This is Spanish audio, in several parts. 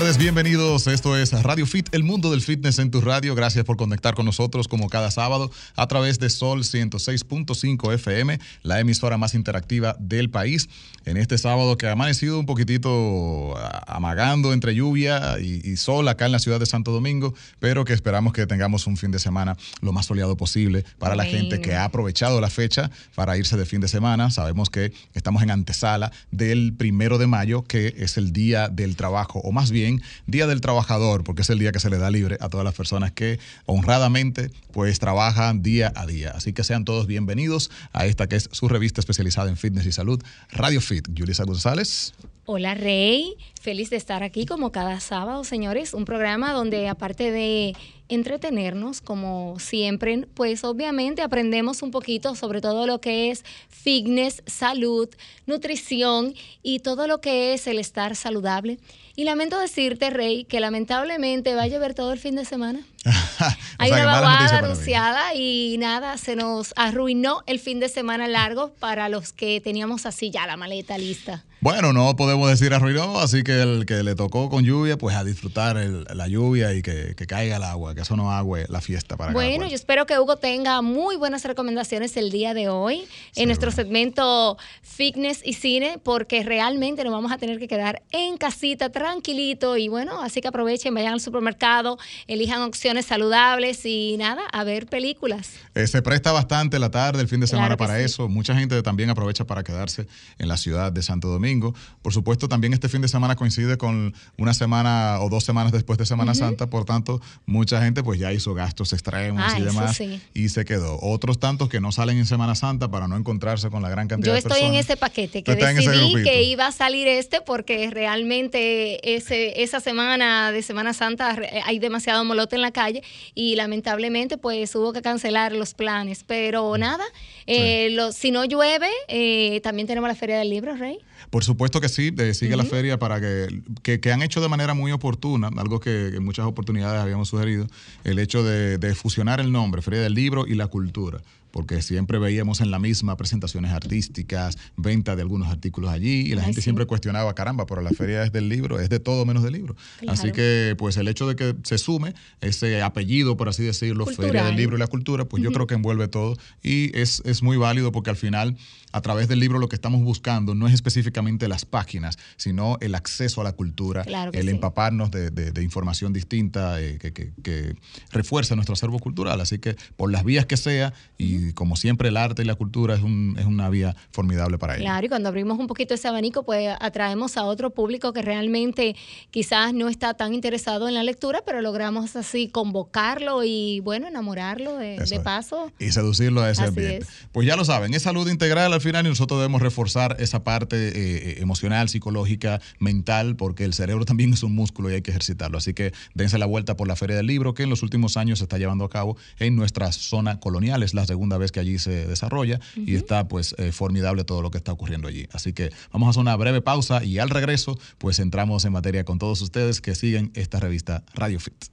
tardes, bienvenidos. Esto es Radio Fit, el mundo del fitness en tu radio. Gracias por conectar con nosotros como cada sábado a través de Sol 106.5 FM, la emisora más interactiva del país. En este sábado que ha amanecido un poquitito amagando entre lluvia y, sol acá en la ciudad de Santo Domingo, pero que esperamos que tengamos un fin de semana lo más soleado posible para la gente que ha aprovechado la fecha para irse de fin de semana. Sabemos que estamos en antesala del primero de mayo, que es el día del trabajo, o más bien Día del Trabajador, porque es el día que se le da libre a todas las personas que honradamente pues trabajan día a día. Así que sean todos bienvenidos a esta que es su revista especializada en fitness y salud, Radio Fit. Yulisa González. Hola Rey, feliz de estar aquí como cada sábado, señores, un programa donde aparte de entretenernos, como siempre, pues obviamente aprendemos un poquito sobre todo lo que es fitness, salud, nutrición y todo lo que es el estar saludable. Y lamento decirte, Rey, que lamentablemente va a llover todo el fin de semana. Hay una vaguada anunciada y nada, se nos arruinó el fin de semana largo para los que teníamos así ya la maleta lista. Bueno, no podemos decir arruinó, así que el que le tocó con lluvia, pues a disfrutar la lluvia y que, caiga el agua, que eso no agüe la fiesta para Bueno, yo espero que Hugo tenga muy buenas recomendaciones el día de hoy en nuestro segmento Fitness y Cine, porque realmente nos vamos a tener que quedar en casita tranquilito y bueno, así que aprovechen, vayan al supermercado, elijan opciones saludables y nada, a ver películas. Eh, se presta bastante la tarde, el fin de semana para eso. Mucha gente también aprovecha para quedarse en la ciudad de Santo Domingo por supuesto, también este fin de semana coincide con una semana o dos semanas después de Semana Santa, por tanto, mucha gente pues ya hizo gastos extremos y demás y se quedó. Otros tantos que no salen en Semana Santa para no encontrarse con la gran cantidad de personas. Yo estoy en ese paquete que decidí que iba a salir este porque realmente ese, esa semana de Semana Santa hay demasiado molote en la calle y lamentablemente pues hubo que cancelar los planes. Pero nada, eh, si no llueve, eh, también tenemos la Feria del Libro, Rey. Por supuesto que sí, sigue la feria para que, que, han hecho de manera muy oportuna, algo que en muchas oportunidades habíamos sugerido, el hecho de, de fusionar el nombre, Feria del Libro y la Cultura porque siempre veíamos en la misma presentaciones artísticas, venta de algunos artículos allí, y la gente siempre cuestionaba, caramba, pero la feria es del libro, es de todo menos del libro. Así que, pues el hecho de que se sume ese apellido, por así decirlo, Feria del Libro y la Cultura, pues yo creo que envuelve todo y es, es muy válido porque al final, a través del libro, lo que estamos buscando no es específicamente las páginas, sino el acceso a la cultura, el empaparnos de, de, información distinta eh, que, que, que refuerza nuestro acervo cultural. Así que, por las vías que sea, y y como siempre el arte y la cultura es, un, es una vía formidable para ello. Claro, y cuando abrimos un poquito ese abanico, pues atraemos a otro público que realmente quizás no está tan interesado en la lectura, pero logramos así convocarlo y bueno, enamorarlo de, paso. Y seducirlo a ese ambiente. Pues ya lo saben, es salud integral al final y nosotros debemos reforzar esa parte eh, eh, emocional, psicológica, mental, porque el cerebro también es un músculo y hay que ejercitarlo. Así que dense la vuelta por la Feria del Libro que en los últimos años se está llevando a cabo en nuestra zona colonial, es la segunda vez que allí se desarrolla y está pues eh, formidable todo lo que está ocurriendo allí. Así que vamos a hacer una breve pausa y al regreso pues entramos en materia con todos ustedes que siguen esta revista Radio Fit.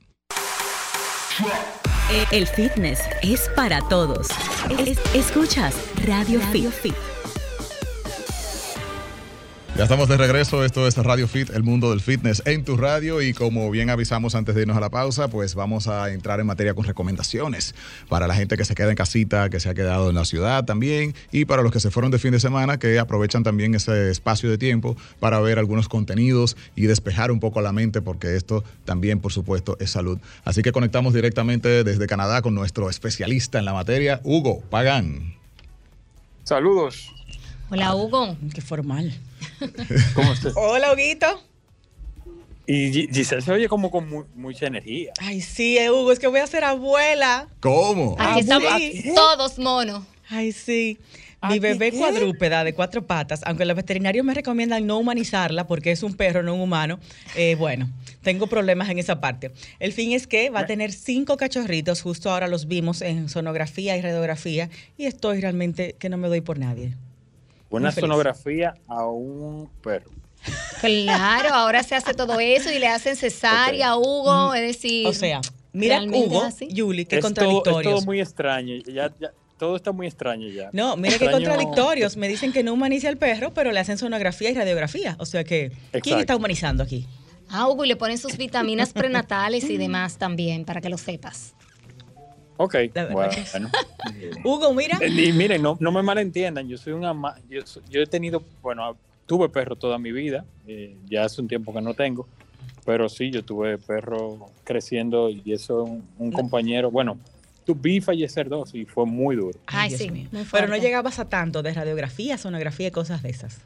El fitness es para todos. escuchas Radio, Fit. Ya estamos de regreso, esto es Radio Fit, el mundo del fitness en tu radio y como bien avisamos antes de irnos a la pausa, pues vamos a entrar en materia con recomendaciones para la gente que se queda en casita, que se ha quedado en la ciudad también y para los que se fueron de fin de semana que aprovechan también ese espacio de tiempo para ver algunos contenidos y despejar un poco la mente porque esto también por supuesto es salud. Así que conectamos directamente desde Canadá con nuestro especialista en la materia, Hugo Pagán. Saludos. Hola Hugo. Qué formal. ¿Cómo estás? Hola, Huguito. Y Giselle se oye como con mucha energía. Ay, sí, eh, Hugo, es que voy a ser abuela. ¿Cómo? Aquí estamos todos monos. Ay, sí. Mi bebé cuadrúpeda de cuatro patas, aunque los veterinarios me recomiendan no humanizarla porque es un perro, no un humano, eh, bueno, tengo problemas en esa parte. El fin es que va a tener cinco cachorritos, justo ahora los vimos en sonografía y radiografía, y estoy realmente que no me doy por nadie. Una sonografía a un perro. Claro, ahora se hace todo eso y le hacen cesárea a Hugo, es decir. O sea, mira Hugo, Yuli, qué contradictorios. Todo, es todo muy extraño. Ya, todo está muy extraño ya. No, mira qué contradictorios. Me dicen que no humaniza al perro, pero le hacen sonografía y radiografía. O sea que, ¿quién está humanizando aquí? Ah, Hugo, y le ponen sus vitaminas prenatales y demás también, para que lo sepas. Ok, bueno. Hugo, mira. Eh, Y miren, no, no me malentiendan, yo soy un ama yo, yo he tenido, bueno, tuve perro toda mi vida, eh, ya hace un tiempo que no tengo, pero sí, yo tuve perro creciendo y eso un, un compañero, bueno, tu vi fallecer dos y fue muy duro. Ay, Dios sí, mío. Pero no llegabas a tanto de radiografía, sonografía y cosas de esas.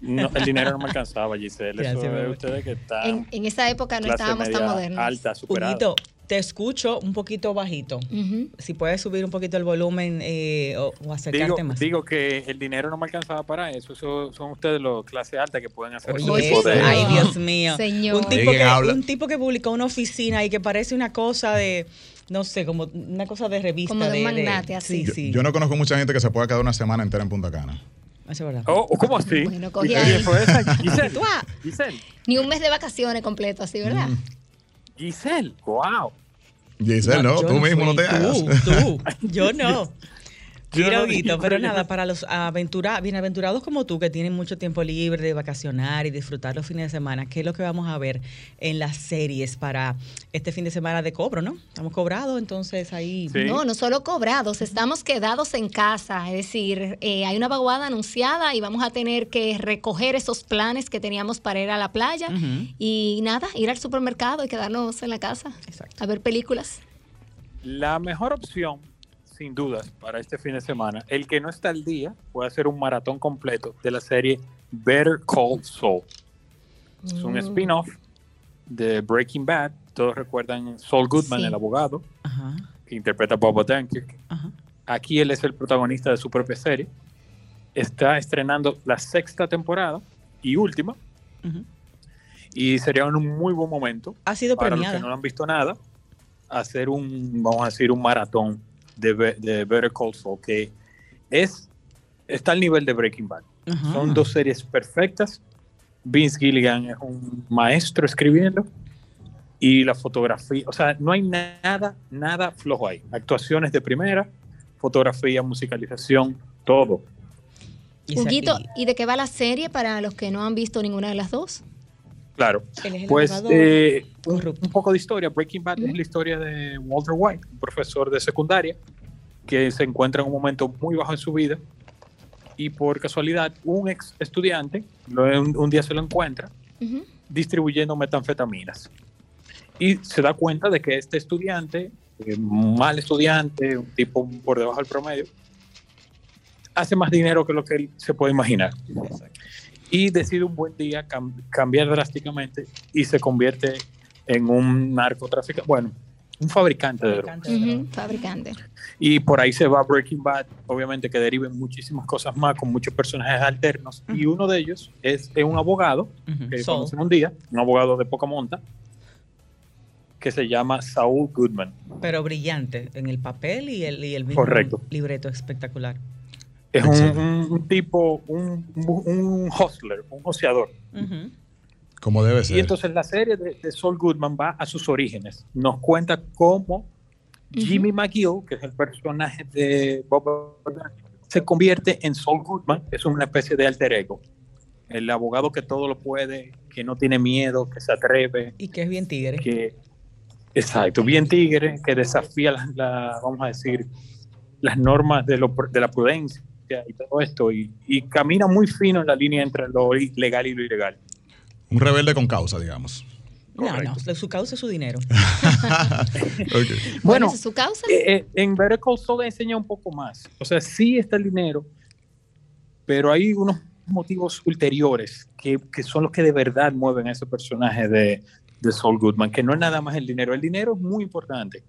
No, el dinero no me alcanzaba, Giselle, Gracias, eso ustedes que están En, en esa época no estábamos tan modernos. alta, superada. Huguito, te escucho un poquito bajito. Si puedes subir un poquito el volumen eh, o, o acercarte Digo, más. digo que el dinero no me alcanzaba para eso. Eso son ustedes los clase alta que pueden hacer Oye, ese Oye, tipo de. ay, Dios mío. Señor. Un tipo, ¿De quién que, un tipo que publicó una oficina y que parece una cosa de, no sé, como una cosa de revista. Como de un magnate, así. Sí, Yo, sí. yo no conozco mucha gente que se pueda quedar una semana entera en Punta Cana. Eso es verdad. Oh, ¿Cómo así? Bueno, ¿Y cogí ahí. ah, Giselle, Ni un mes de vacaciones completo, así, ¿verdad? Mm. Giselle, wow. Giselle, no, yo tú mismo no te hagas. Tú, tú. Yo no. Pero nada, para los aventura, bienaventurados como tú, que tienen mucho tiempo libre de vacacionar y disfrutar los fines de semana, ¿qué es lo que vamos a ver en las series para este fin de semana de cobro, no? Estamos cobrados, entonces ahí... Sí. No, no solo cobrados, estamos quedados en casa. Es decir, eh, hay una vaguada anunciada y vamos a tener que recoger esos planes que teníamos para ir a la playa y nada, ir al supermercado y quedarnos en la casa Exacto. a ver películas. La mejor opción, sin dudas, para este fin de semana, el que no está al día puede hacer un maratón completo de la serie Better Call Saul. Es un Mm. spin-off de Breaking Bad. Todos recuerdan Saul Goodman, Sí. el abogado, Ajá, que interpreta a Bob Odenkirk. ajá. Aquí él es el protagonista de su propia serie. Está estrenando la sexta temporada y última. ujú. Y sería un muy buen momento Ha sido para los que no han visto nada, hacer un, vamos a decir, un maratón de, Be- de Better Call Saul, que es, está al nivel de Breaking Bad. Son dos series perfectas. Vince Gilligan es un maestro escribiendo y la fotografía, o sea, no hay nada, nada flojo ahí. Actuaciones de primera, fotografía, musicalización, todo. Huguito, ¿y de qué va la serie para los que no han visto ninguna de las dos? Claro. Pues eh, un, poco de historia. Breaking Bad es la historia de Walter White, un profesor de secundaria que se encuentra en un momento muy bajo en su vida y por casualidad un ex estudiante un, un día se lo encuentra distribuyendo metanfetaminas. Y se da cuenta de que este estudiante, eh, mal estudiante, un tipo por debajo del promedio, hace más dinero que lo que él se puede imaginar y decide un buen día cam- cambiar drásticamente y se convierte en un narcotraficante, bueno, un fabricante de drogas. Drogas. Fabricante. Y por ahí se va Breaking Bad, obviamente que deriven muchísimas cosas más con muchos personajes alternos y uno de ellos es, es un abogado que conocen un día, un abogado de poca monta que se llama Saul Goodman. Pero brillante en el papel y el, y el mismo Correcto. libreto espectacular. Es un, tipo, un, un hustler, un joseador. Como debe ser. Y entonces la serie de, de Saul Goodman va a sus orígenes. Nos cuenta cómo Jimmy McGill, que es el personaje de Bob se convierte en Saul Goodman, es una especie de alter ego. El abogado que todo lo puede, que no tiene miedo, que se atreve, Y que es bien tigre. que exacto, bien tigre, que desafía las, la- vamos a decir, las normas de, lo, de la prudencia y todo esto, y, y camina muy fino en la línea entre lo legal y lo ilegal. Un rebelde con causa, digamos. No, no, Correcto. su causa es su dinero. Ok. Bueno, Bueno, ¿esa es su causa? Eh, eh, en Better Call Saul enseña un poco más. O sea, sí está el dinero, pero hay unos motivos ulteriores que, que son los que de verdad mueven a ese personaje de, de Saul Goodman, que no es nada más el dinero. El dinero es muy importante,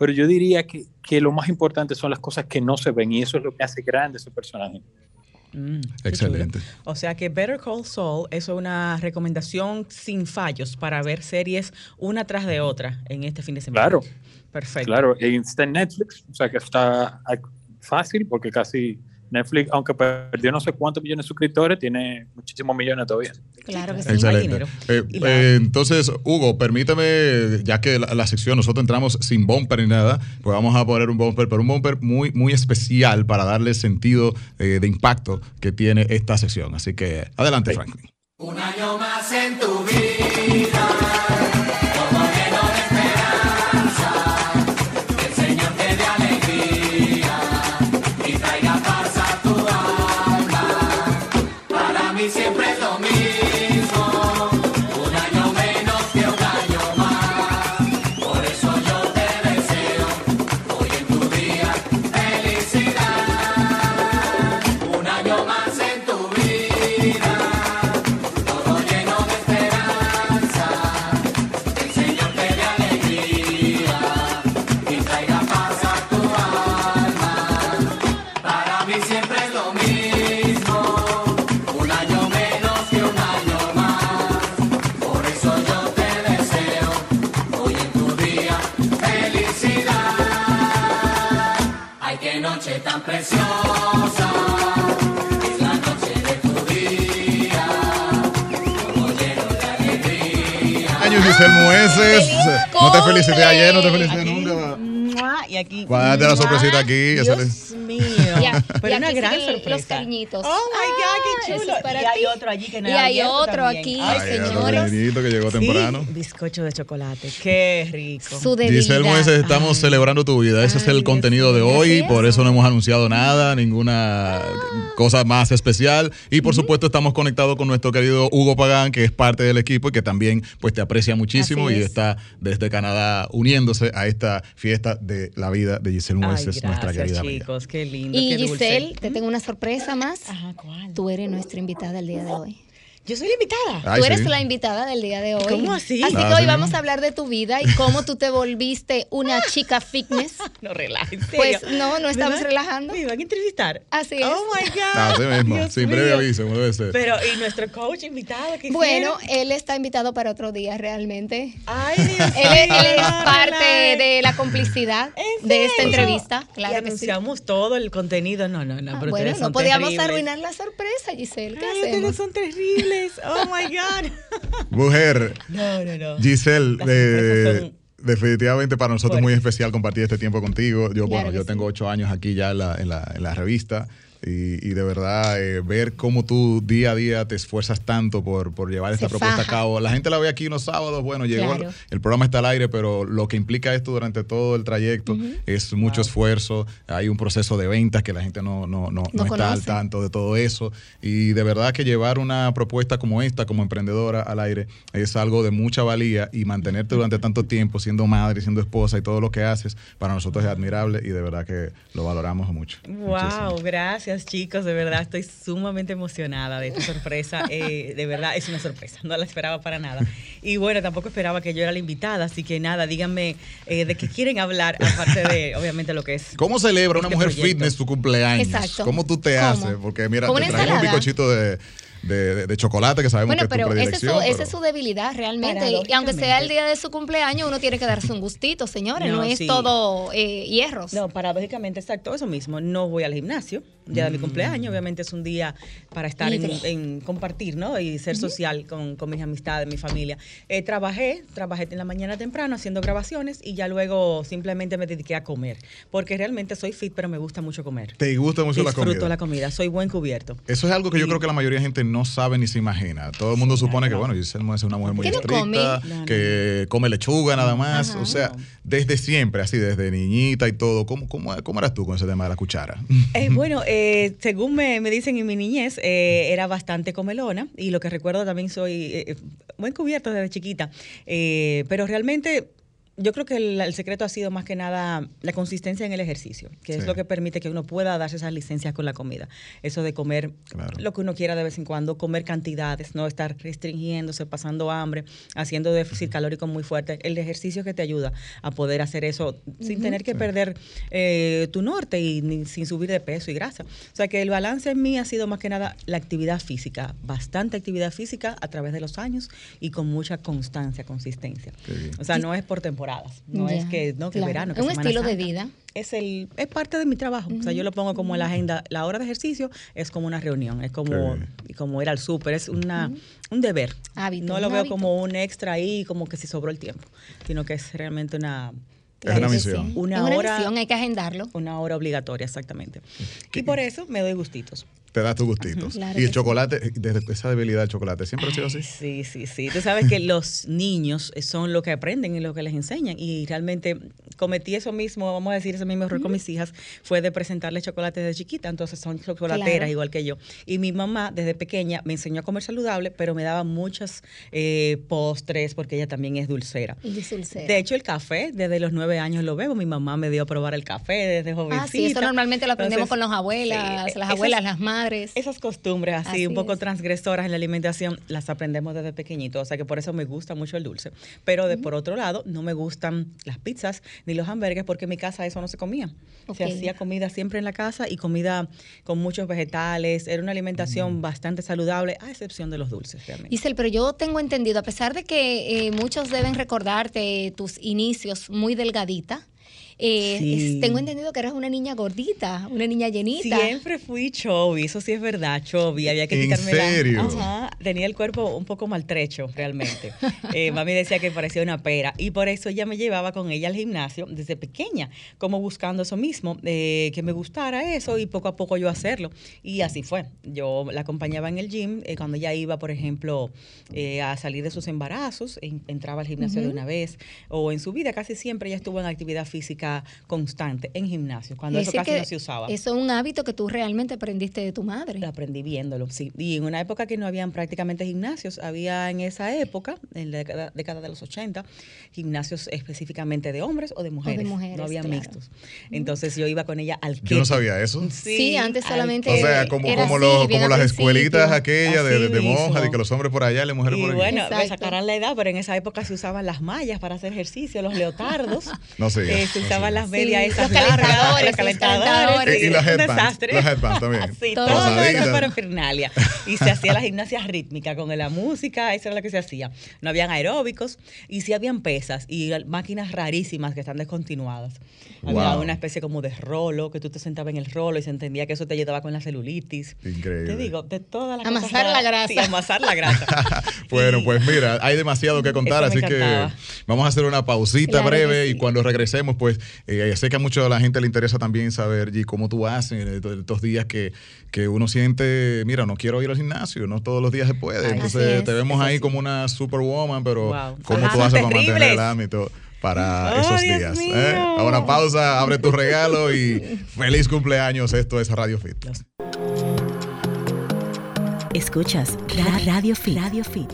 pero yo diría que, que lo más importante son las cosas que no se ven y eso es lo que hace grande ese personaje. Mm, Excelente. chulo. O sea que Better Call Saul es una recomendación sin fallos para ver series una tras de otra en este fin de semana. Claro, Perfecto. claro. Está en Netflix, o sea que está fácil porque casi Netflix, aunque perdió no sé cuántos millones de suscriptores, tiene muchísimos millones todavía. Claro que sí. hay Excelente. dinero. Eh, la- eh, entonces, Hugo, permítame, ya que la, la sección nosotros entramos sin bumper ni nada, pues vamos a poner un bumper, pero un bumper muy, muy especial para darle sentido eh, de impacto que tiene esta sección. Así que adelante, Sí. Franklin. Una año más en tu vida. No te felicité ayer, no te felicité Aquí, nunca. Y aquí. Guárdate la sorpresita aquí, Dios mío. Ya, Pero y una aquí gran sorpresa. Los cariñitos. Oh my God, chulo. es para y hay ti. otro allí que no Y hay otro también. aquí, Ay, Ay, otro señores. que llegó sí, temprano. bizcocho de chocolate. Qué rico. Su debilidad. Giselle Mueces, estamos celebrando tu vida. Ese es Ay, el Dios contenido de hoy. Es. Por eso no hemos anunciado nada, ninguna cosa más especial. Y por supuesto, estamos conectados con nuestro querido Hugo Pagán, que es parte del equipo y que también pues, te aprecia muchísimo Así y es. está desde Canadá uniéndose a esta fiesta de la vida de Giselle Ay, Mueces, nuestra gracias, querida amiga. chicos. Qué lindo. Y qué dulce. Giselle, te tengo una sorpresa más. Ajá, ¿cuál? Tú eres nuestra invitada el día de hoy. Yo soy la invitada. Ay, tú eres sí. la invitada del día de hoy. ¿Cómo así? Así Ah, que hoy sí. vamos a hablar de tu vida y cómo tú te volviste una chica fitness. No relajes. ¿en Pues no, no ¿Me estamos van- relajando. ¿Me van a entrevistar? Así es. Oh my God. Así mismo, Dios sin previo mío. aviso, como debe ser. Pero, ¿y nuestro coach invitado? ¿qué Bueno, hicieron? él está invitado para otro día realmente. Ay, Dios Él es, él es mío, parte de la complicidad ¿En de esta entrevista. y Claro sí. anunciamos todo el contenido. No, no, no. Ah, pero bueno, no podíamos terribles. arruinar la sorpresa, Giselle. ¿Qué Ay, ustedes hacemos? son terribles. Oh my God. Mujer, No, no, no. Giselle, eh, definitivamente para nosotros es muy especial compartir este tiempo contigo. Yo, Claro bueno, yo sí. tengo ocho años aquí ya en la, en la, en la revista. Y, y de verdad, eh, ver cómo tú día a día te esfuerzas tanto por, por llevar esta Se propuesta faja. a cabo. La gente la ve aquí unos sábados, bueno, llegó, Claro. el programa está al aire, pero lo que implica esto durante todo el trayecto es mucho esfuerzo. Hay un proceso de ventas que la gente no, no, no, no está al tanto de todo eso. Y de verdad que llevar una propuesta como esta, como emprendedora al aire, es algo de mucha valía y mantenerte durante tanto tiempo siendo madre, siendo esposa y todo lo que haces, para nosotros es admirable y de verdad que lo valoramos mucho. Wow, Muchísimo. gracias chicos, de verdad estoy sumamente emocionada de esta sorpresa, eh, de verdad es una sorpresa, no la esperaba para nada. Y bueno, tampoco esperaba que yo era la invitada, así que nada, díganme eh, de qué quieren hablar, aparte de obviamente lo que es. ¿Cómo celebra una Este mujer proyecto. fitness tu cumpleaños? Exacto. ¿Cómo tú te ¿Cómo? haces? Porque mira, ¿Como te traemos un ensalada? bizcochito de, de, de- de chocolate que sabemos Bueno, que es tu pero esa es, su, predilección. esa pero- es su debilidad realmente. Y aunque sea el día de su cumpleaños, uno tiene que darse un gustito, señores. No, No, es sí. todo eh, hierros. No, paradójicamente, exacto, eso mismo. No voy al gimnasio, ya Mm. de mi cumpleaños, obviamente es un día para estar en, compartir, ¿no? Y ser social con, con mis amistades, mi familia. Eh, trabajé, trabajé en la mañana temprano haciendo grabaciones y ya luego simplemente me dediqué a comer, porque realmente soy fit, pero me gusta mucho comer. Te gusta mucho la Disfruto comida. la comida, soy buen cubierto. Eso es algo que yo creo que la mayoría de gente no sabe ni se imagina. Todo el mundo supone que, bueno, Giselle es una mujer muy ¿Qué no estricta, come? Que come lechuga nada más. Ajá. O sea, desde siempre, así, desde niñita y todo. ¿Cómo, cómo, cómo eras tú con ese tema de la cuchara? Eh, bueno, eh, según me, me dicen en mi niñez, eh, era bastante comelona y lo que recuerdo también soy eh, eh, buen cubierto desde chiquita, Eh, pero realmente yo creo que el, el secreto ha sido más que nada la consistencia en el ejercicio, que es lo que permite que uno pueda darse esas licencias con la comida. Eso de comer Claro. lo que uno quiera de vez en cuando, comer cantidades, no estar restringiéndose, pasando hambre, haciendo déficit calórico muy fuerte. El ejercicio que te ayuda a poder hacer eso sin tener que perder eh, tu norte y ni- sin subir de peso y grasa. O sea que el balance en mí ha sido más que nada la actividad física, bastante actividad física a través de los años y con mucha constancia, consistencia. O sea, no es por temporadas, no Ya, es que, no, que claro. verano, que Es un Semana estilo de Santa. vida. Es, el, es parte de mi trabajo. O sea, yo lo pongo como en la agenda. La hora de ejercicio es como una reunión, es como, como ir al súper, es una, un deber. Hábito, no lo veo hábito. como un extra ahí, como que si sobró el tiempo, sino que es realmente una, Es una misión. Una es una hora- misión, hay que agendarlo. una hora obligatoria, exactamente. Y por eso me doy gustitos. Te das tu gustito. Claro y el chocolate, desde esa debilidad del chocolate, siempre ha sido así. Sí, sí, sí. Tú sabes que los niños son lo que aprenden y lo que les enseñan. Y realmente cometí eso mismo, vamos a decir, ese mismo error con mis hijas, fue de presentarles chocolate desde chiquita. Entonces son chocolateras Claro. igual que yo. Y mi mamá desde pequeña me enseñó a comer saludable, pero me daba muchos eh, postres porque ella también es dulcera. Y dulcera. De hecho, el café, desde los nueve años lo bebo. Mi mamá me dio a probar el café desde jovencita. Ah, sí, eso normalmente lo aprendemos Entonces, con las abuelas, sí, las abuelas, las madres. Esas costumbres así, Así un poco es. transgresoras en la alimentación las aprendemos desde pequeñito, o sea que por eso me gusta mucho el dulce. Pero de por otro lado, no me gustan las pizzas ni los hamburgues porque en mi casa eso no se comía. Se hacía comida siempre en la casa y comida con muchos vegetales, era una alimentación bastante saludable a excepción de los dulces realmente. Isel, pero yo tengo entendido, a pesar de que eh, muchos deben recordarte tus inicios muy delgadita, eh, Sí. es- tengo entendido que eras una niña gordita, una niña llenita. Siempre fui chubby, eso sí es verdad, chubby. Había que ¿En quitarme la- serio? Ajá, tenía el cuerpo un poco maltrecho, realmente. Eh, mami decía que parecía una pera y por eso ella me llevaba con ella al gimnasio desde pequeña, como buscando eso mismo, eh, que me gustara eso y poco a poco yo hacerlo. Y así fue. Yo la acompañaba en el gym eh, cuando ella iba, por ejemplo, eh, a salir de sus embarazos, en- entraba al gimnasio de una vez, o en su vida casi siempre ella estuvo en actividad física constante, en gimnasio, cuando Es eso casi que no se usaba. Eso es un hábito que tú realmente aprendiste de tu madre. Lo aprendí viéndolo, sí. Y en una época que no habían prácticamente gimnasios, había en esa época, en la década, década de los 80, gimnasios específicamente de hombres o de mujeres. mujeres, no había claro. mixtos. Entonces yo iba con ella al Yo no Keti. sabía eso. Sí, antes al solamente O Keti. sea, como, era como, así, los- como al las escuelitas aquellas de, de, de monjas, de que los hombres por allá y las mujeres Y por aquí. bueno, me sacarán la edad, pero en esa época se usaban las mallas para hacer ejercicio, los leotardos. No sé, Eh, se no usaban las medias Sí, esas los largas, los los calentadores. Y- y un headbands, también. Sí, Todo. todo eso Rosaditas. para parafernalia. Y se hacía la gimnasia rítmica con la música, eso era lo que se hacía. No habían aeróbicos y sí habían pesas y máquinas rarísimas que están descontinuadas. Había Wow. una especie como de rolo, que tú te sentabas en el rolo y se entendía que eso te ayudaba con la celulitis. Increíble. Te digo, de todas las Amasar cosas la raras- grasa. Sí, amasar la grasa. Bueno, Y- pues mira, hay demasiado que contar, así que encantaba. vamos a hacer una pausita Claro que breve y sí. cuando regresemos, pues eh, sé que a mucha de la gente le interesa también saber, G, cómo tú haces eh, to- estos días que, que uno siente, mira, no quiero ir al gimnasio, no todos los días se puede. Ay, Entonces es, te vemos ahí como una superwoman, pero Wow. cómo Ah, tú haces para mantener el ámbito para Oh, esos Dios días. ¿eh? A una pausa, abre tu regalo y feliz cumpleaños. Esto es Radio Fit. Escuchas Ra- Radio Fit. Radio Fit.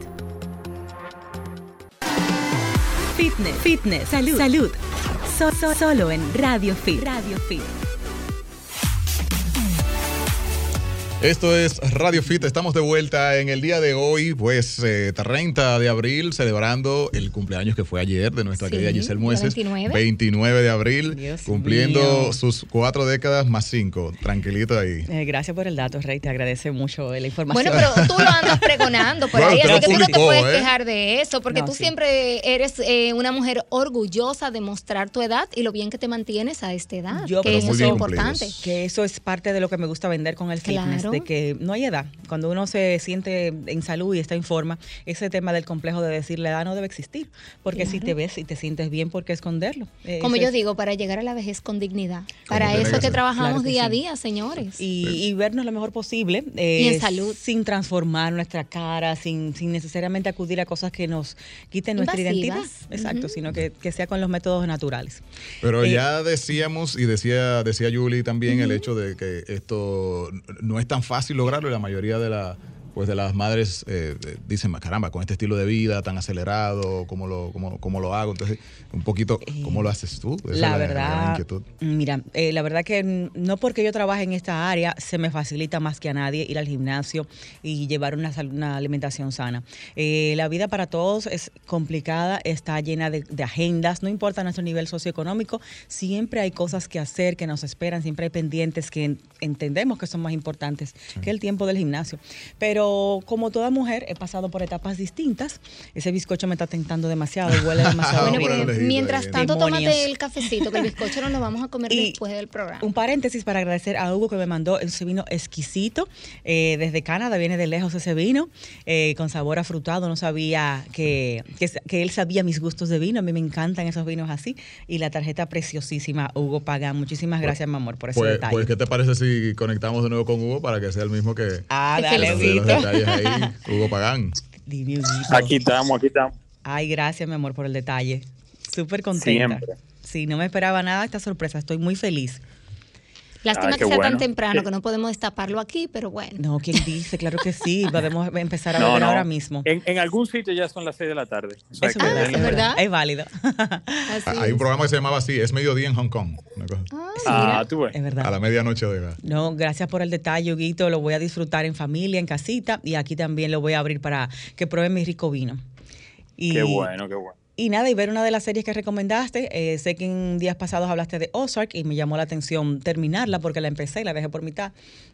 Fitness, fitness, salud, salud. So- so- solo en Radio Fit. Radio Fit. Esto es Radio Fit, estamos de vuelta en el día de hoy, pues eh, 30 de abril, celebrando el cumpleaños que fue ayer de nuestra Sí, querida Giselle el Mueces. 29. 29 de abril, Dios cumpliendo mío. sus cuatro décadas más cinco. Tranquilito ahí. Eh, gracias por el dato, Rey. Te agradece mucho la información. Bueno, pero tú lo andas pregonando por Bueno, ahí, así que tú no te puedes ¿eh? quejar de eso, porque No, tú sí. siempre eres eh, una mujer orgullosa de mostrar tu edad y lo bien que te mantienes a esta edad, Yo que eso muy es importante. que eso es parte de lo que me gusta vender con el fitness, Claro. De que no hay edad. Cuando uno se siente en salud y está en forma, ese tema del complejo de decir la edad no debe existir, porque si te ves y te sientes bien, ¿por qué esconderlo? Eh, Como yo es- digo, para llegar a la vejez con dignidad. Para eso que trabajamos Claro que día a día, señores. Y, y vernos lo mejor posible. eh, Y en salud. Sin transformar nuestra cara, sin, sin necesariamente acudir a cosas que nos quiten nuestra Invasivas. identidad. Exacto, sino que, que sea con los métodos naturales. Pero Eh, ya decíamos, y decía, decía Julie también, el hecho de que esto no es tan fácil lograrlo y la mayoría de la pues de las madres eh, eh, dicen, caramba, con este estilo de vida tan acelerado, ¿cómo lo, cómo, cómo lo hago? Entonces, un poquito, ¿cómo lo haces tú? Esa la verdad, inquietud. mira, eh, la verdad que no porque yo trabaje en esta área se me facilita más que a nadie ir al gimnasio y llevar una, una alimentación sana. Eh, la vida para todos es complicada, está llena de, de agendas, no importa nuestro nivel socioeconómico, siempre hay cosas que hacer que nos esperan, siempre hay pendientes que en- entendemos que son más importantes que el tiempo del gimnasio. Pero pero como toda mujer he pasado por etapas distintas. Ese bizcocho me está tentando demasiado, huele demasiado Bueno, bien. pues, mientras tanto, Demonios. tómate el cafecito, que el bizcocho no lo vamos a comer Y después del programa. Un paréntesis para agradecer a Hugo que me mandó ese vino exquisito eh, desde Canadá, viene de lejos ese vino, eh, con sabor afrutado. No sabía que, que, que él sabía mis gustos de vino, a mí me encantan esos vinos así. Y la tarjeta preciosísima, Hugo Pagán. Muchísimas gracias, mi amor, por ese Pues, detalle. pues, ¿qué te parece si conectamos de nuevo con Hugo para que sea el mismo que ah, dale, detalles ahí? Hugo Pagán. Aquí estamos, aquí estamos. Ay, gracias, mi amor, por el detalle. Súper contenta. Siempre. Sí, no me esperaba nada esta sorpresa. Estoy muy feliz. Lástima Ah, que sea tan temprano que no podemos destaparlo aquí, pero bueno. No, ¿quién dice? Claro que sí. Podemos empezar a No, beber no. ahora mismo. En, en algún sitio ya son las 6 de la tarde. O sea, Eso que es verdad, ¿es es verdad? verdad. Es válido. Así Hay un programa que se llamaba así, es mediodía en Hong Kong. una cosa. Ah, Ah, tú ves. es A verdad. la medianoche de No, gracias por el detalle, Huguito. Lo voy a disfrutar en familia, en casita. Y aquí también lo voy a abrir para que prueben mi rico vino. Y, Qué bueno, qué bueno. Y nada, y ver una de las series que recomendaste. Eh, sé que en días pasados hablaste de Ozark y me llamó la atención terminarla porque la empecé y la dejé por mitad.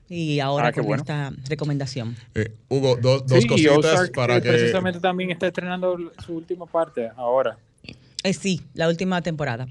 Y ahora Ah, con bueno. esta recomendación. Eh, Hugo, dos, dos Sí, y cositas Ozark, para eh, que... Precisamente también está estrenando su última parte ahora. Eh, sí, la última temporada.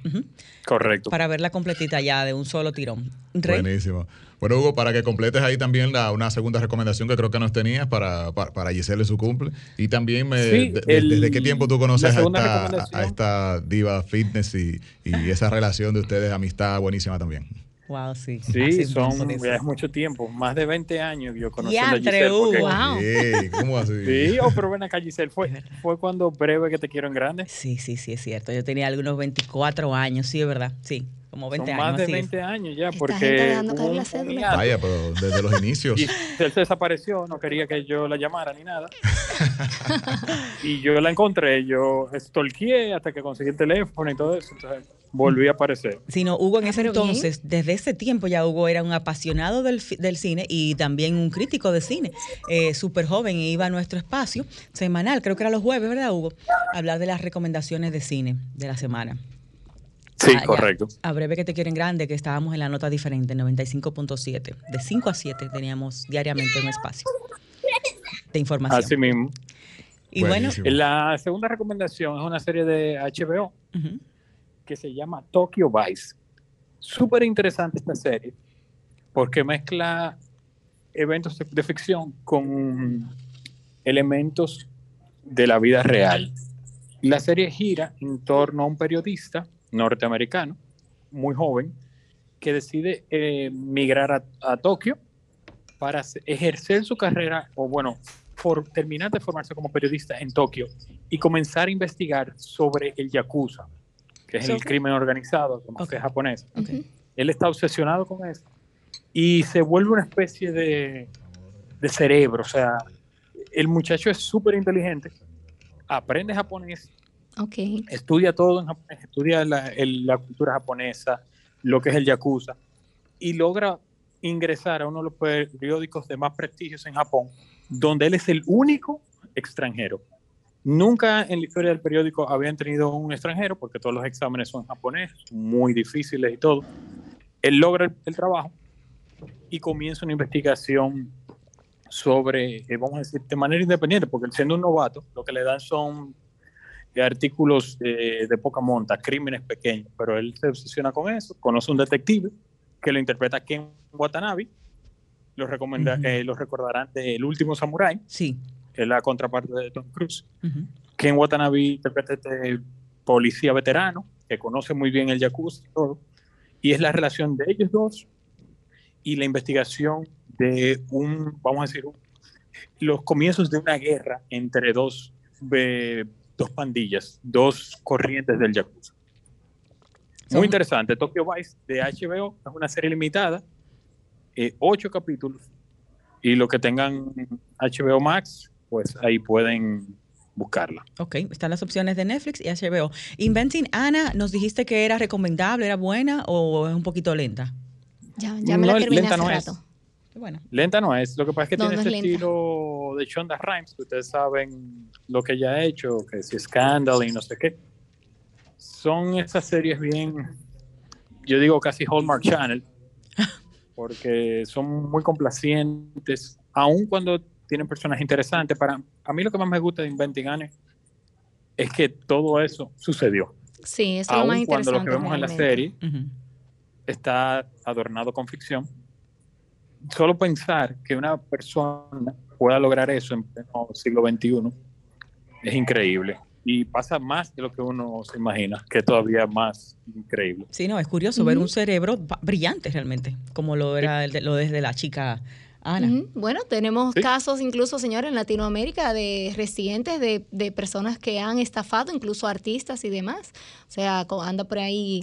Correcto. Para verla completita ya de un solo tirón. Rey, Buenísimo. Bueno, Hugo, para que completes ahí también la, una segunda recomendación que creo que nos tenías para, para, para Giselle su cumple. Y también, me, Sí, de- el- ¿desde qué tiempo tú conoces a esta, a esta diva fitness y, y esa relación de ustedes, amistad buenísima también? Wow, sí. Sí, son ya es mucho tiempo, más de 20 años yo conocí a Giselle. porque- Hugo. Wow. Sí, ¿Cómo así? Sí, oh, pero ven acá, Giselle, fue, fue cuando breve que te quiero en grande. Sí, sí, sí, es cierto. Yo tenía algunos 24 años, sí, es verdad. Sí, como 20 Son años. más de así es. 20 años ya, porque un- la cédula. Vaya, pero desde los inicios. Y él se desapareció, no quería que yo la llamara ni nada. y yo la encontré, yo stalkeé hasta que conseguí el teléfono y todo eso. Entonces volví a aparecer. Sino Hugo en Ah, ese entonces, desde ese tiempo ya Hugo era un apasionado del, fi- del cine y también un crítico de cine. Eh, Súper joven e iba a nuestro espacio semanal, creo que era los jueves, ¿verdad, Hugo? A hablar de las recomendaciones de cine de la semana. Sí, Ah, ya. correcto. A breve que te quieren grande, que estábamos en la nota diferente, 95.7. De 5 a 7 teníamos diariamente un espacio de información. Así mismo. y bueno. La segunda recomendación es una serie de HBO ujú, que se llama Tokyo Vice. Súper interesante esta serie porque mezcla eventos de- ficción con elementos de la vida real. La serie gira en torno a un periodista norteamericano, muy joven, que decide eh, migrar a, a Tokio para ejercer su carrera, o bueno, for- terminar de formarse como periodista en Tokio y comenzar a investigar sobre el Yakuza, que es el Ok. crimen organizado, como Ok. es japonés. ok. Él está obsesionado con eso y se vuelve una especie de, de cerebro. O sea, el muchacho es súper inteligente, aprende japonés, Ok. estudia todo en japonés, estudia la, el- la cultura japonesa, lo que es el yakuza, y logra ingresar a uno de los periódicos de más prestigios en Japón, donde él es el único extranjero. Nunca en la historia del periódico habían tenido un extranjero, porque todos los exámenes son japoneses, muy difíciles y todo. Él logra el, el trabajo y comienza una investigación sobre, eh, vamos a decir, de manera independiente, porque siendo un novato, lo que le dan son de artículos eh, de poca monta, crímenes pequeños, pero él se obsesiona con eso, conoce un detective que lo interpreta Ken Watanabe, lo, recomenda, eh, lo recordarán de El último Samurai, Sí. Es la contraparte de Tom Cruise. ujú. Ken Watanabe interpreta este policía veterano que conoce muy bien el Yakuza y todo, y es la relación de ellos dos y la investigación de un, vamos a decir, un- los comienzos de una guerra entre dos, eh, dos pandillas, dos corrientes del Yakuza. Muy interesante. Tokyo Vice de HBO es una serie limitada, eh, ocho capítulos, y los que tengan HBO Max, pues ahí pueden buscarla. Ok, están las opciones de Netflix y HBO. Inventing Anna, ¿nos dijiste que era recomendable, era buena o es un poquito lenta? Ya, ya me No, la terminé lenta hace no es. rato. Qué Bueno, Lenta no es, lo que pasa es que No, tiene no es este estilo de Shonda Rhimes, que ustedes saben lo que ella ha hecho, que si Scandal y no sé qué. Son esas series bien, yo digo casi Hallmark Channel, porque son muy complacientes, aun cuando tienen personas interesantes. Para, a mí lo que más me gusta de Inventing Anne es que todo eso sucedió. Sí, eso es lo más Aun cuando interesante. lo que vemos en la realmente. serie Ujú. está adornado con ficción, solo pensar que una persona pueda lograr eso en pleno siglo XXI es increíble. Y pasa más de lo que uno se imagina, que es todavía más increíble. Sí, no, es curioso ver Ujú. un cerebro brillante realmente, como lo era el de- lo desde la chica Ana. Bueno, tenemos Sí. casos incluso, señores, en Latinoamérica de residentes de, de personas que han estafado, incluso artistas y demás. O sea, anda por ahí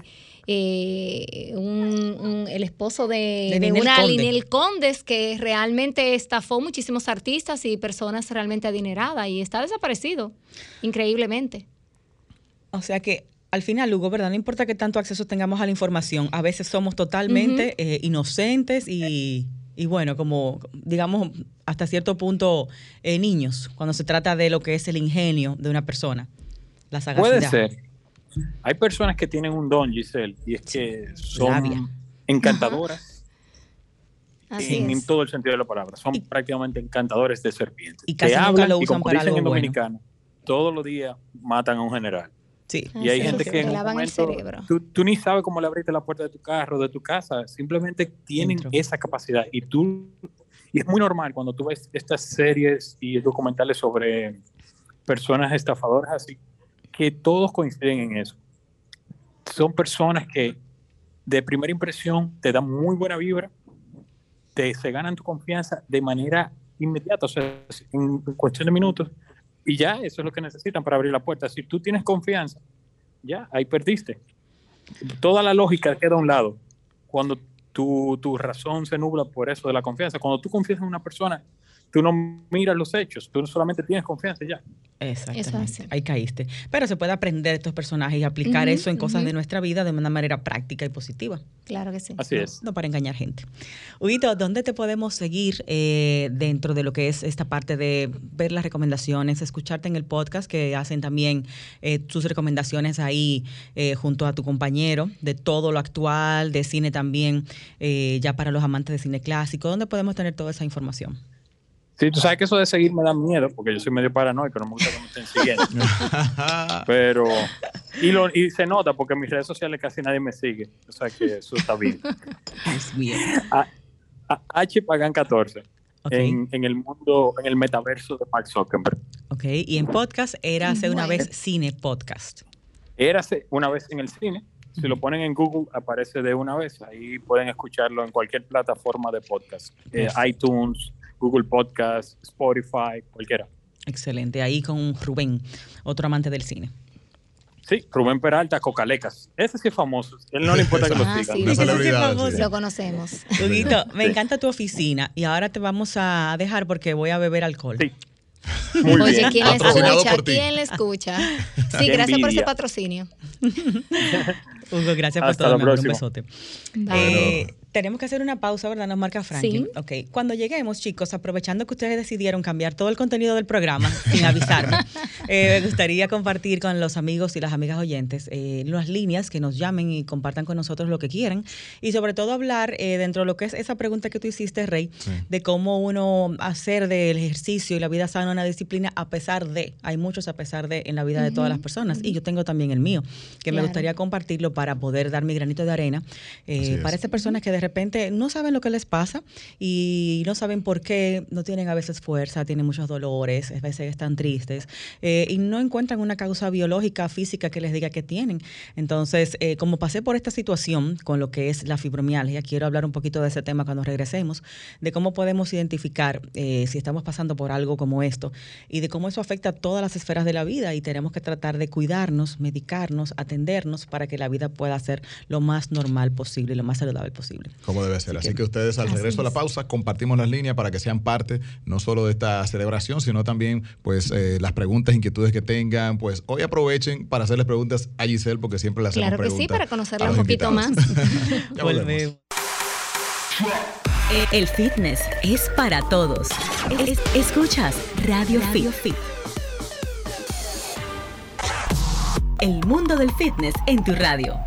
eh, un- un- el esposo de, De de Ninel una Conde. Linel Condes que realmente estafó muchísimos artistas y personas realmente adineradas y está desaparecido, increíblemente. O sea que al final, Hugo, ¿verdad? No importa que tanto acceso tengamos a la información, a veces somos totalmente eh, inocentes y, y bueno, como digamos hasta cierto punto eh, niños, cuando se trata de lo que es el ingenio de una persona, la sagacidad. Puede ser. Hay personas que tienen un don, Giselle, y es que son Labia. encantadoras Así en, todo el sentido de la palabra. Son Y- prácticamente encantadores de serpientes. Y casi que nunca hablan lo y usan como para dicen algo en bueno. dominicano, todos los días matan a un general. Sí. Y hay Así gente es, que en un momento, cerebro. tú, tú ni sabes cómo le abriste la puerta de tu carro, de tu casa, simplemente tienen Entro. esa capacidad y tú y es muy normal cuando tú ves estas series y documentales sobre personas estafadoras así que todos coinciden en eso. Son personas que de primera impresión te dan muy buena vibra, te se ganan tu confianza de manera inmediata, o sea, en cuestión de minutos y ya eso es lo que necesitan para abrir la puerta. Si tú tienes confianza, ya, ahí perdiste. Toda la lógica queda a un lado. Cuando tu, tu razón se nubla por eso de la confianza, cuando tú confías en una persona, tú no miras los hechos, tú solamente tienes confianza y ya. Exactamente. Ahí caíste. Pero se puede aprender de estos personajes y aplicar eso en cosas de nuestra vida de una manera práctica y positiva. Claro que sí. Así es. No para engañar gente. Huguito, ¿dónde te podemos seguir eh, dentro de lo que es esta parte de ver las recomendaciones, escucharte en el podcast que hacen también eh, tus recomendaciones ahí eh, junto a tu compañero de todo lo actual, de cine también, eh, ya para los amantes de cine clásico? ¿Dónde podemos tener toda esa información? Sí, tú sabes que eso de seguir me da miedo, porque yo soy medio paranoico, no me gusta que me estén siguiendo. Pero, y, lo, y se nota, porque en mis redes sociales casi nadie me sigue. O sea que eso está bien. Dios mío. A- H Pagan 14, Ok, en, en el mundo, en el metaverso de Mark Zuckerberg. ok. Y en podcast era hace una vez cine podcast. Érase una vez en el cine. Si lo ponen en Google, aparece de una vez. Ahí pueden escucharlo en cualquier plataforma de podcast. Eh, iTunes, Google Podcast, Spotify, cualquiera. Excelente. Ahí con Rubén, otro amante del cine. Sí, Rubén Peralta, Cocalecas. Ese sí es famoso. Él no le importa que lo Ah, sigan. sí. Ese sí es famoso. sí. Lo conocemos. Huguito, me Sí. encanta tu oficina y ahora te vamos a dejar porque voy a beber alcohol. Sí. Muy Oye, bien. ¿quién le escucha? ¿Quién le escucha? Sí, Qué gracias por ese patrocinio. Hugo, gracias por todo, la mi amor, un besote. Bye. Eh, tenemos que hacer una pausa, ¿verdad? Nos marca Franklin. Sí. Ok, cuando lleguemos, chicos, aprovechando que ustedes decidieron cambiar todo el contenido del programa sin avisarme, eh, me gustaría compartir con los amigos y las amigas oyentes eh, las líneas que nos llamen y compartan con nosotros lo que quieran y sobre todo hablar eh, dentro de lo que es esa pregunta que tú hiciste, Rey, Sí. de cómo uno hacer del ejercicio y la vida sana una disciplina a pesar de, hay muchos a pesar de en la vida de todas las personas y yo tengo también el mío, que me gustaría compartirlo para poder dar mi granito de arena eh, para esas personas que de repente no saben lo que les pasa y no saben por qué, no tienen a veces fuerza, tienen muchos dolores, a veces están tristes eh, y no encuentran una causa biológica, física que les diga que tienen. Entonces, eh, como pasé por esta situación con lo que es la fibromialgia, quiero hablar un poquito de ese tema cuando regresemos, de cómo podemos identificar eh, si estamos pasando por algo como esto y de cómo eso afecta a todas las esferas de la vida y tenemos que tratar de cuidarnos, medicarnos, atendernos para que la vida pueda ser lo más normal posible y lo más saludable posible. Como debe ser. Así Así que- que ustedes al regreso a la pausa compartimos las líneas para que sean parte no solo de esta celebración, sino también pues eh, las preguntas, inquietudes que tengan. Pues hoy aprovechen para hacerles preguntas a Giselle porque siempre le hacemos Claro que sí, preguntas para conocerla un poquito más. Ya volvemos. El fitness es para todos. Es- escuchas Radio, Fit. El mundo del fitness en tu radio.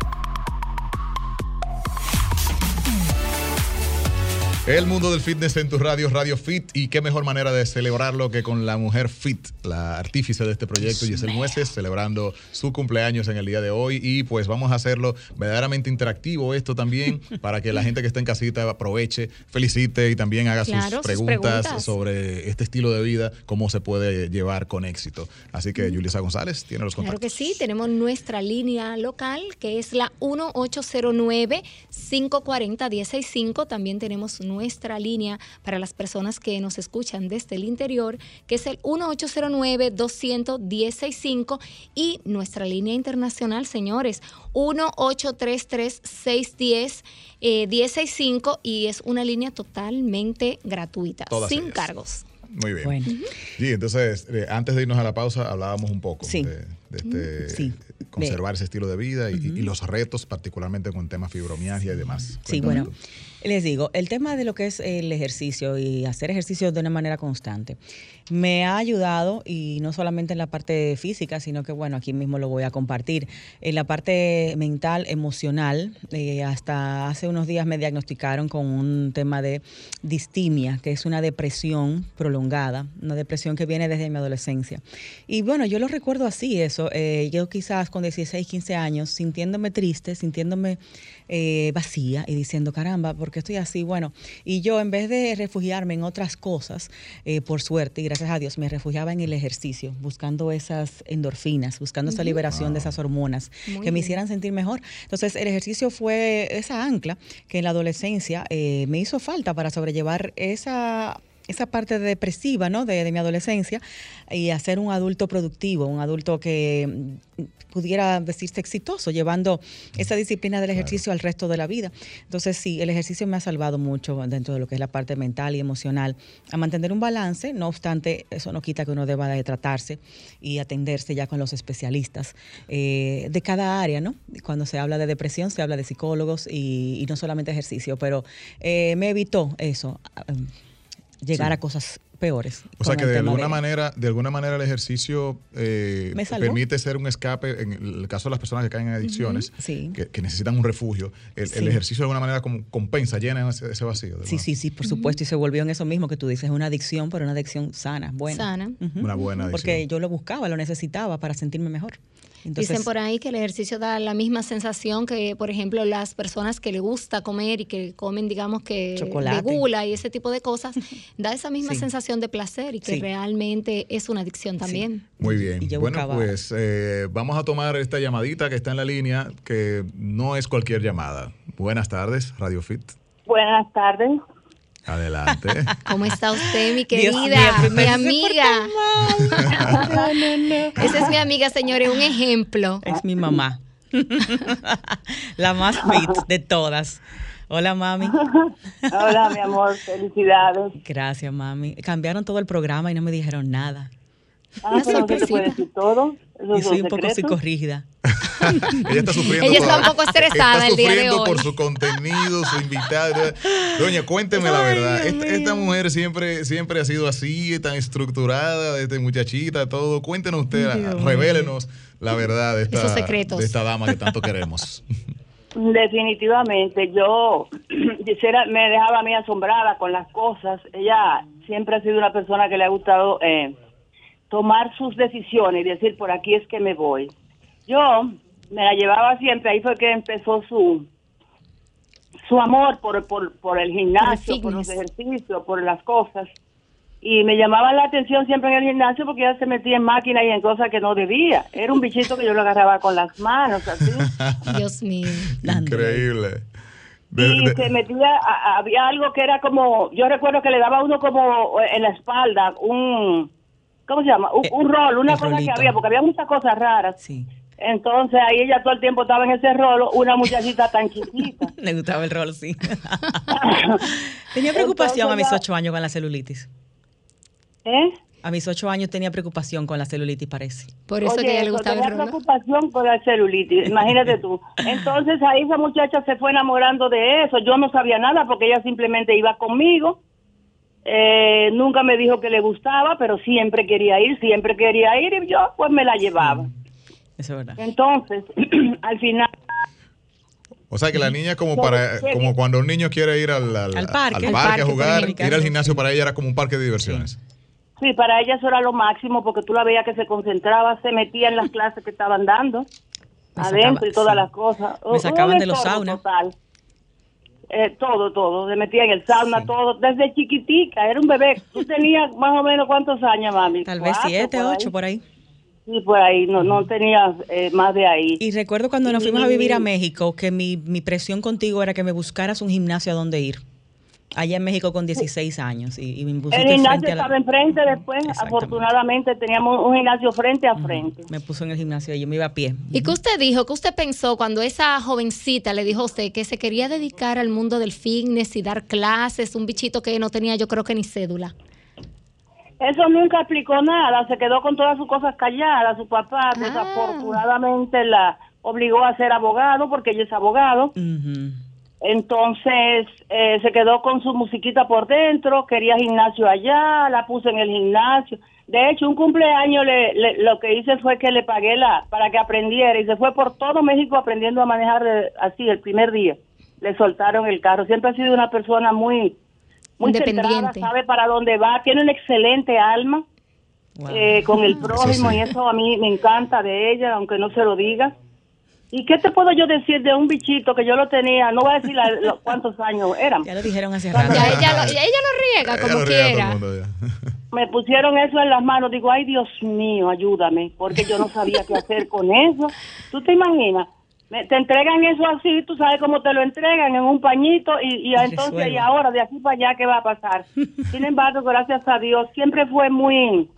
El mundo del fitness en tu radio, Radio Fit. Y qué mejor manera de celebrarlo que con la mujer Fit, la artífice de este proyecto, Giselle Mueces, celebrando su cumpleaños en el día de hoy. Y pues vamos a hacerlo verdaderamente interactivo esto también, para que la gente que está en casita aproveche, felicite y también haga Claro, sus, sus preguntas, sobre este estilo de vida, cómo se puede llevar con éxito. Así que Julissa González tiene los Claro contactos. que sí, tenemos nuestra línea local que es la 1809-540-165. También tenemos nuestra línea para las personas que nos escuchan desde el interior, que es el 1809-200-165. Y nuestra línea internacional, señores, 1833-610. Eh, 165 y es una línea totalmente gratuita, Todas sin ellas. cargos. Muy bien. Bueno. Sí, entonces, eh, antes de irnos a la pausa, hablábamos un poco Sí. de este, Sí. conservar ese estilo de vida y, y los retos, particularmente con temas fibromialgia y demás. Sí, bueno, tú. les digo, el tema de lo que es el ejercicio y hacer ejercicio de una manera constante me ha ayudado y no solamente en la parte física, sino que bueno, aquí mismo lo voy a compartir. En la parte mental, emocional, eh, hasta hace unos días me diagnosticaron con un tema de distimia, que es una depresión prolongada, una depresión que viene desde mi adolescencia. Y bueno, yo lo recuerdo así, eso, eh, yo quizás con 16, 15 años, sintiéndome triste, sintiéndome eh, vacía y diciendo, caramba, ¿por qué estoy así? Bueno, y yo en vez de refugiarme en otras cosas, eh, por suerte y gracias a Dios, me refugiaba en el ejercicio, buscando esas endorfinas, buscando esa liberación de esas hormonas Muy que bien. me hicieran sentir mejor. Entonces, el ejercicio fue esa ancla que en la adolescencia eh, me hizo falta para sobrellevar esa esa parte depresiva ¿no? de, de mi adolescencia y hacer un adulto productivo, un adulto que mm, pudiera decirse exitoso, llevando esa disciplina del ejercicio al resto de la vida. Entonces, sí, el ejercicio me ha salvado mucho dentro de lo que es la parte mental y emocional, a mantener un balance, no obstante, eso no quita que uno deba de tratarse y atenderse ya con los especialistas eh, de cada área, ¿no? Cuando se habla de depresión, se habla de psicólogos y, y no solamente ejercicio, pero eh, me evitó eso, eh, llegar Sí. a cosas peores. O sea que de alguna manera, de alguna manera el ejercicio eh, permite ser un escape. En el caso de las personas que caen en adicciones, Sí. que, que necesitan un refugio, el, ejercicio de alguna manera como compensa, llena ese, ese vacío. ¿verdad? Sí, sí, sí, por supuesto, y se volvió en eso mismo que tú dices, una adicción, pero una adicción sana, buena. Sana. Una buena adicción. Porque yo lo buscaba, lo necesitaba para sentirme mejor. Entonces, Dicen por ahí que el ejercicio da la misma sensación que, por ejemplo, las personas que le gusta comer y que comen, digamos que Chocolate. de gula y ese tipo de cosas, da esa misma Sí. sensación de placer y que Sí. realmente es una adicción también. Muy bien. Y Bueno, buscaba- pues eh, vamos a tomar esta llamadita que está en la línea, que no es cualquier llamada. Buenas tardes, Radio Fit. Buenas tardes. Adelante. ¿Cómo está usted, mi Dios querida? mi amiga. no, no. Esa es mi amiga, señores, un ejemplo. Es mi mamá. la más fit de todas. Hola, mami. Hola, mi amor, felicidades. Gracias, mami. Cambiaron todo el programa y no me dijeron nada. Ah, pero no se te puede decir todo. Esos Y soy un poco psicorrígida. Ella está sufriendo. Ella está por- un poco estresada está el día de sufriendo hoy. por su contenido, su invitada. Doña, cuénteme la verdad. Esta, mujer siempre, siempre ha sido así, tan estructurada, desde muchachita, todo. Cuéntenos usted, Dios revélenos la verdad de esta, Esos secretos. de esta dama que tanto queremos. Definitivamente, yo me dejaba a mí asombrada con las cosas. Ella siempre ha sido una persona que le ha gustado eh, tomar sus decisiones y decir, por aquí es que me voy. Yo me la llevaba siempre, ahí fue que empezó su su amor por, por, por el gimnasio, por los ejercicios, por las cosas. Y me llamaba la atención siempre en el gimnasio porque ella se metía en máquinas y en cosas que no debía. Era un bichito que yo lo agarraba con las manos, así. Dios mío. Increíble. De- y se metía, a- a- había algo que era como, yo recuerdo que le daba a uno como en la espalda un, ¿cómo se llama? Un, Eh, un rol, una el cosa que había, porque había muchas cosas raras. Sí. Entonces ahí ella todo el tiempo estaba en ese rolo, una muchachita tan chiquita. Le gustaba el rol, sí. tenía preocupación a mis ocho años con la celulitis. ¿Eh? A mis ocho años tenía preocupación con la celulitis, parece. Por eso Oye, que a ella le gustaba el tenía rolo. preocupación por la celulitis, imagínate tú. Entonces ahí esa muchacha se fue enamorando de eso. Yo no sabía nada porque ella simplemente iba conmigo. Eh, nunca me dijo que le gustaba, pero siempre quería ir, siempre quería ir y yo pues me la llevaba. Eso es verdad. Entonces, al final, O sea que la niña como para como cuando un niño quiere ir al, al, Al parque. al Al parque parque a jugar, ir al gimnasio para ella era como un parque de diversiones. Sí, para ella eso era lo máximo porque tú la veías que se concentraba, se metía en las clases que estaban dando, Me adentro sacaba- y todas sí. las cosas. Me sacaban de los saunas. total. Eh, todo, todo. Se metía en el sauna, todo. Desde chiquitica, era un bebé. ¿Tú tenías más o menos cuántos años, mami? Tal vez ¿Cuatro, siete, por ahí? ocho, por ahí. Sí, por ahí. No, no tenías eh, más de ahí. Y recuerdo cuando nos fuimos a vivir a México que mi, mi presión contigo era que me buscaras un gimnasio a donde ir. Allá en México con 16 años. Y, y me pusiste El gimnasio la- estaba enfrente después. Afortunadamente teníamos un gimnasio frente a frente. Me puso en el gimnasio y yo me iba a pie. ¿Y qué usted dijo? ¿Qué usted pensó cuando esa jovencita le dijo a usted que se quería dedicar al mundo del fitness y dar clases? Un bichito que no tenía yo creo que ni cédula. Eso nunca explicó nada, se quedó con todas sus cosas calladas. Su papá desafortunadamente la obligó a ser abogado porque ella es abogado. Ujú. Entonces eh, se quedó con su musiquita por dentro, quería gimnasio allá, la puse en el gimnasio. De hecho, un cumpleaños le, le- lo que hice fue que le pagué la para que aprendiera y se fue por todo México aprendiendo a manejar de- así el primer día. Le soltaron el carro. Siempre ha sido una persona muy muy centrada, Independiente. sabe para dónde va, tiene una excelente alma Wow. eh, con el prójimo sí. y eso a mí me encanta de ella, aunque no se lo diga. ¿Y qué te puedo yo decir de un bichito que yo lo tenía? No voy a decir la- lo- cuántos años eran. Ya lo dijeron hace rato. Ya ella lo, ya ella lo riega Ella como lo riega quiera. mundo. Me pusieron eso en las manos. Digo, ay Dios mío, ayúdame, porque yo no sabía qué hacer con eso. ¿Tú te imaginas? Me- te entregan eso así, tú sabes cómo te lo entregan en un pañito y, entonces y ahora de aquí para allá qué va a pasar. Sin embargo, gracias a Dios siempre fue muy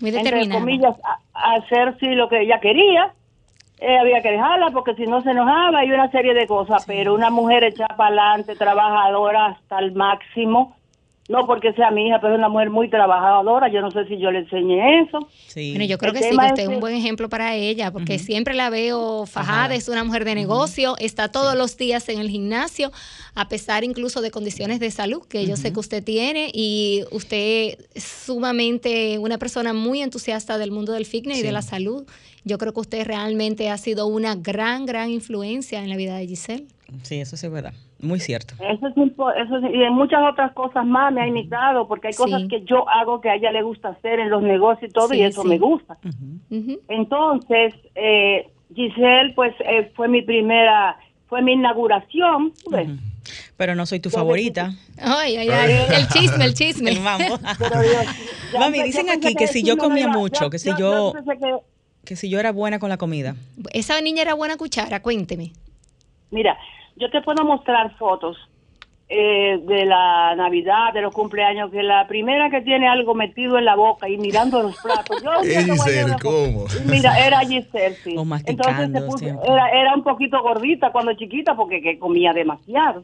Muy entre determinada. comillas, a, a hacer sí lo que ella quería. Eh, había que dejarla porque si no se enojaba y una serie de cosas, pero una mujer echada para adelante, trabajadora hasta el máximo, no porque sea mi hija, pero es una mujer muy trabajadora, yo no sé si yo le enseñé eso. Sí. Bueno, yo creo El que sí, que usted es un buen ejemplo para ella, porque siempre la veo fajada, es una mujer de negocio, está todos los días en el gimnasio, a pesar incluso de condiciones de salud que yo sé que usted tiene, y usted es sumamente una persona muy entusiasta del mundo del fitness y de la salud. Yo creo que usted realmente ha sido una gran, gran influencia en la vida de Giselle. Sí, eso sí es verdad. Muy cierto. Eso es, eso es- y en muchas otras cosas más me ha imitado, porque hay Sí. cosas que yo hago que a ella le gusta hacer en los negocios y todo, Sí, y eso sí. me gusta. Entonces, eh, Giselle, pues eh, fue mi primera, fue mi inauguración. ¿tú ves? Pero no soy tu favorita. Ay, ay, ay, el chisme, el chisme. Vamos. Pero Dios, ya Mami, dicen aquí que si yo no comía mucho, que si yo- yo Que si yo era buena con la comida. Esa niña era buena cuchara, cuénteme. mira, yo te puedo mostrar fotos eh, de la Navidad, de los cumpleaños, que la primera que tiene algo metido en la boca y mirando los platos. Yo, Giselle. ¿cómo? Mira, era Giselle, sí. O Entonces se puso- era, era un poquito gordita cuando chiquita porque que comía demasiado.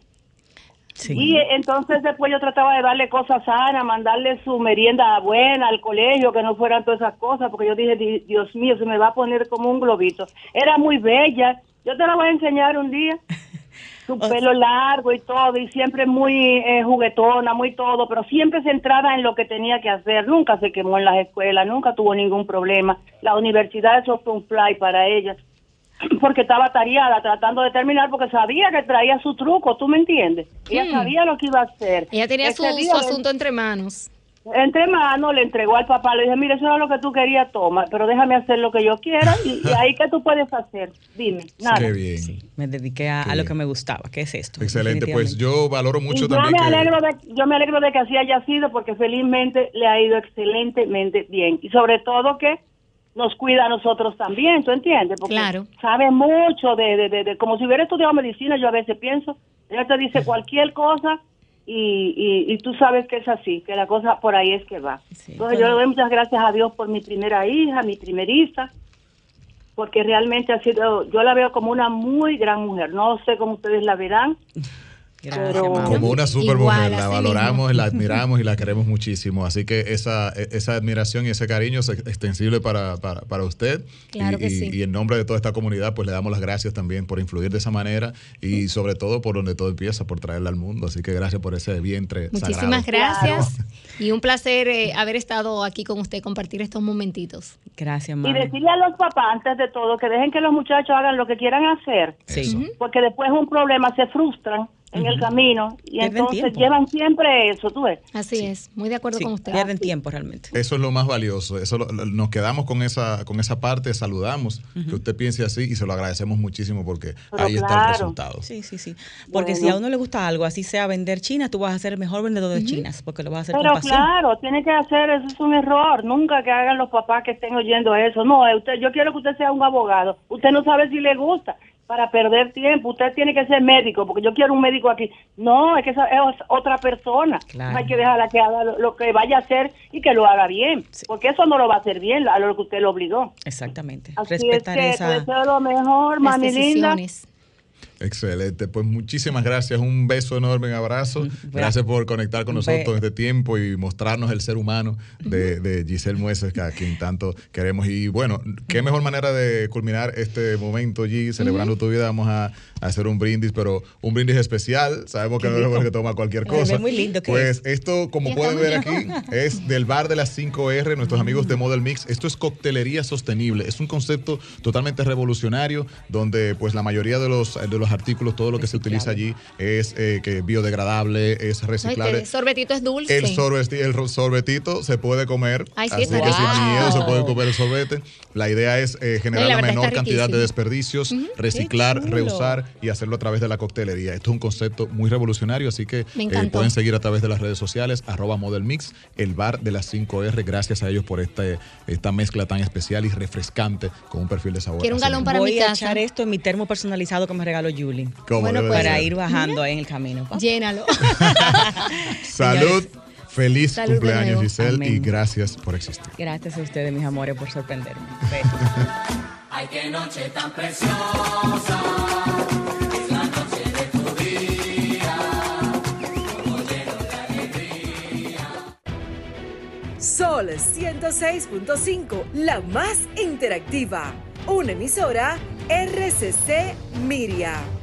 Sí. Y entonces después yo trataba de darle cosas sanas, mandarle su merienda buena al colegio, que no fueran todas esas cosas, porque yo dije, "Di- Dios mío, se me va a poner como un globito. Era muy bella, yo te la voy a enseñar un día. Su pelo largo y todo, y siempre muy eh, juguetona, muy todo, pero siempre centrada en lo que tenía que hacer. Nunca se quemó en las escuelas, nunca tuvo ningún problema. La universidad eso fue un fly para ella porque estaba tareada tratando de terminar porque sabía que traía su truco, ¿tú me entiendes? Ella Hmm. sabía lo que iba a hacer. Ella tenía su, Ese asunto entre manos. Entre manos le entregó al papá, le dije, mire, eso era lo que tú querías, toma, pero déjame hacer lo que yo quiera y, y ahí qué tú puedes hacer, dime, nada. Qué bien. Me dediqué a, lo que me gustaba, que es esto. Excelente, pues yo valoro Y mucho yo también me que... alegro de, yo me alegro de que así haya sido porque felizmente le ha ido excelentemente bien y sobre todo que nos cuida a nosotros también, ¿tú entiendes? Porque Claro. sabe mucho de, de, de, de- como si hubiera estudiado medicina, yo a veces pienso, ella te dice cualquier cosa y, y, y tú sabes que es así, que la cosa por ahí es que va. Sí. Entonces yo le doy muchas gracias a Dios por mi primera hija, mi primeriza, porque realmente ha sido, yo la veo como una muy gran mujer, no sé cómo ustedes la verán, Gracias, Pero- mami. como una super Igual, mujer, la valoramos, la admiramos y la queremos muchísimo. Así que esa, esa admiración y ese cariño es extensible para, para, para usted. Claro y, que y- sí. y en nombre de toda esta comunidad, pues le damos las gracias también por influir de esa manera y sobre todo por donde todo empieza, por traerla al mundo. Así que gracias por ese vientre Muchísimas sagrado. gracias y un placer eh, haber estado aquí con usted, compartir estos momentitos. Gracias, Y mami. decirle a los papás, antes de todo, que dejen que los muchachos hagan lo que quieran hacer, Sí. Eso. porque después es un problema, se frustran en el camino y Pierden entonces tiempo. llevan siempre eso, tú ves. Así es, muy de acuerdo Sí, con usted. pierden tiempo realmente. Eso es lo más valioso. Eso lo- lo- nos quedamos con esa con esa parte, saludamos que usted piense así y se lo agradecemos muchísimo porque Pero ahí está el claro. resultado. Sí, sí, sí. Porque Bueno. si a uno le gusta algo, así sea vender China, tú vas a ser el mejor vendedor de chinas, porque lo vas a hacer Pero con pasión. claro, tiene que hacer, eso es un error. Nunca que hagan los papás que estén oyendo eso. No, eh, usted, yo quiero que usted sea un abogado. Usted no sabe si le gusta para perder tiempo. Usted tiene que ser médico, porque yo quiero un médico aquí. No, es que esa es otra persona. Claro. No hay que dejarla que haga lo, lo que vaya a hacer y que lo haga bien, porque eso no lo va a hacer bien a lo que usted lo obligó. Exactamente. Así Respetar es que esa. te deseo lo mejor, Las mami linda. Excelente, pues muchísimas gracias, un beso enorme, un abrazo. Gracias por conectar con nosotros en este tiempo y mostrarnos el ser humano de, de Giselle Mueces, que a quien tanto queremos. Y bueno, qué mejor manera de culminar este momento, G, celebrando tu vida. Vamos a, a hacer un brindis, pero un brindis especial. Sabemos que no es lo que toma cualquier cosa. muy lindo que Pues esto, como pueden ver aquí, es del bar de las 5R, nuestros amigos de Model Mix. Esto es coctelería sostenible. Es un concepto totalmente revolucionario, donde pues la mayoría de los, de los artículos, todo lo que se utiliza allí es eh, que biodegradable, es Ay, reciclable. este sorbetito es dulce. El, sorbeti- el sorbetito se puede comer, Ay, sí, así que sin miedo se puede comer el sorbete. La idea es eh, generar la menor cantidad de desperdicios, reciclar, reusar y hacerlo a través de la coctelería. Esto es un concepto muy revolucionario, así que eh, pueden seguir a través de las redes sociales, arroba Model Mix, el bar de las 5R. Gracias a ellos por este, esta mezcla tan especial y refrescante con un perfil de sabor. Quiero un galón para Voy mi a casa. echar esto en mi termo personalizado que me regaló Julie. Bueno, debe pues, Para ser. ir bajando ahí en el camino. pa. Llénalo. Salud, feliz Salud cumpleaños. Giselle y gracias por existir. Gracias a ustedes, mis amores, por sorprenderme. Ay, qué noche tan preciosa. Es la noche de tu vida. Todo lleno de alegría. Sol 106.5, la más interactiva. Una emisora RCC Miria.